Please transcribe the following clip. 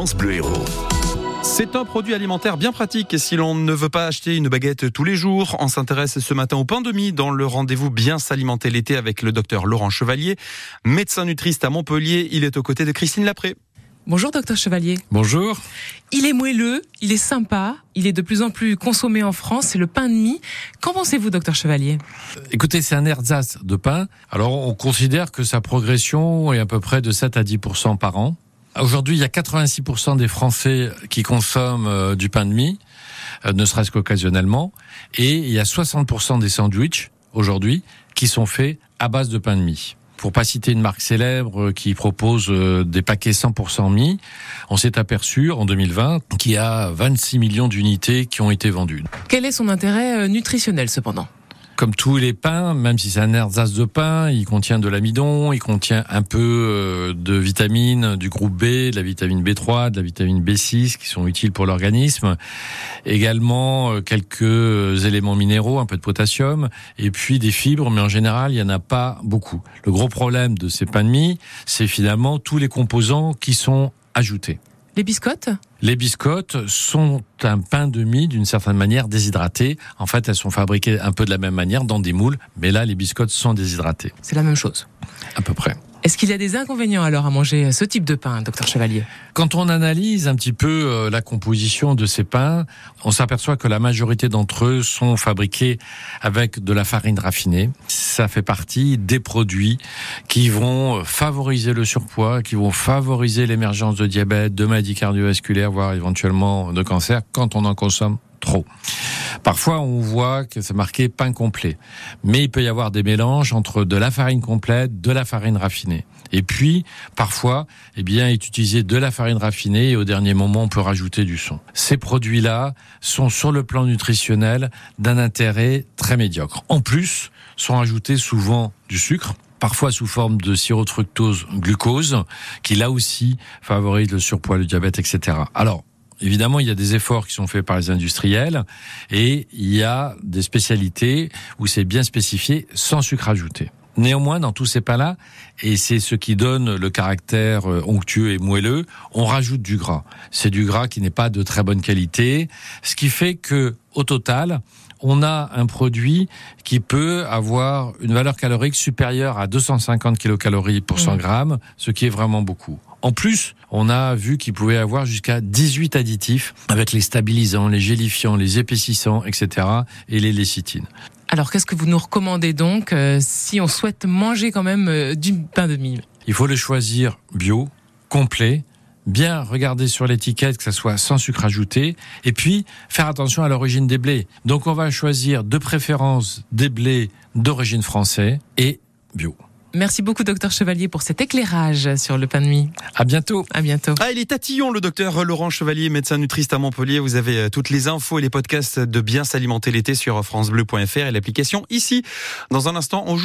France Bleu Héros. C'est un produit alimentaire bien pratique si l'on ne veut pas acheter une baguette tous les jours. On s'intéresse ce matin au pain de mie dans le rendez-vous bien s'alimenter l'été avec le docteur Laurent Chevalier, médecin nutriste à Montpellier. Il est aux côtés de Christine Lapré. Bonjour docteur Chevalier. Bonjour. Il est moelleux, il est sympa, il est de plus en plus consommé en France, c'est le pain de mie. Qu'en pensez-vous docteur Chevalier? Écoutez, c'est un ersatz de pain. Alors on considère que sa progression est à peu près de 7 à 10% par an. Aujourd'hui, il y a 86% des Français qui consomment euh, du pain de mie, euh, ne serait-ce qu'occasionnellement, et il y a 60% des sandwichs aujourd'hui qui sont faits à base de pain de mie. Pour pas citer une marque célèbre euh, qui propose des paquets 100% mie, on s'est aperçu en 2020 qu'il y a 26 millions d'unités qui ont été vendues. Quel est son intérêt nutritionnel cependant? Comme tous les pains, même si c'est un ersatz de pain, il contient de l'amidon, il contient un peu euh, de vitamines du groupe B, de la vitamine B3, de la vitamine B6 qui sont utiles pour l'organisme. Également euh, quelques éléments minéraux, un peu de potassium, et puis des fibres, mais en général, il n'y en a pas beaucoup. Le gros problème de ces pains de mie, c'est finalement tous les composants qui sont ajoutés. Les biscottes Les biscottes sont un pain de mie d'une certaine manière déshydraté. En fait, elles sont fabriquées un peu de la même manière dans des moules, mais là, les biscottes sont déshydratées. C'est la même chose. À peu près. Est-ce qu'il y a des inconvénients alors à manger ce type de pain, docteur Chevalier? Quand on analyse un petit peu euh, la composition de ces pains, on s'aperçoit que la majorité d'entre eux sont fabriqués avec de la farine raffinée. Ça fait partie des produits qui vont favoriser le surpoids, qui vont favoriser l'émergence de diabète, de maladies cardiovasculaires, voire éventuellement de cancer quand on en consomme Parfois, on voit que c'est marqué pain complet, mais il peut y avoir des mélanges entre de la farine complète, de la farine raffinée. Et puis, parfois, eh bien, est utilisé de la farine raffinée et au dernier moment, on peut rajouter du son. Ces produits-là sont sur le plan nutritionnel d'un intérêt très médiocre. En plus, sont ajoutés souvent du sucre parfois sous forme de fructose glucose, qui là aussi favorise le surpoids, le diabète, etc. Alors, évidemment, il y a des efforts qui sont faits par les industriels et il y a des spécialités où c'est bien spécifié sans sucre ajouté. Néanmoins, dans tous ces pains-là, et c'est ce qui donne le caractère euh, onctueux et moelleux, on rajoute du gras. C'est du gras qui n'est pas de très bonne qualité, ce qui fait que, au total, on a un produit qui peut avoir une valeur calorique supérieure à 250 kilocalories pour 100 mmh. grammes, ce qui est vraiment beaucoup. En plus, on a vu qu'il pouvait avoir jusqu'à 18 additifs avec les stabilisants, les gélifiants, les épaississants, etc. et les lécithines. Alors, qu'est-ce que vous nous recommandez donc euh, si on souhaite manger quand même euh, du pain de mie? Il faut le choisir bio, complet, bien regarder sur l'étiquette que ça soit sans sucre ajouté et puis faire attention à l'origine des blés. Donc on va choisir de préférence des blés d'origine française et bio. Merci beaucoup, docteur Chevalier, pour cet éclairage sur le pain de mie. À bientôt. À bientôt. Ah, il est tatillon, le docteur Laurent Chevalier, médecin nutriste à Montpellier. Vous avez euh, toutes les infos et les podcasts de bien s'alimenter l'été sur FranceBleu.fr et l'application ici. Dans un instant, on joue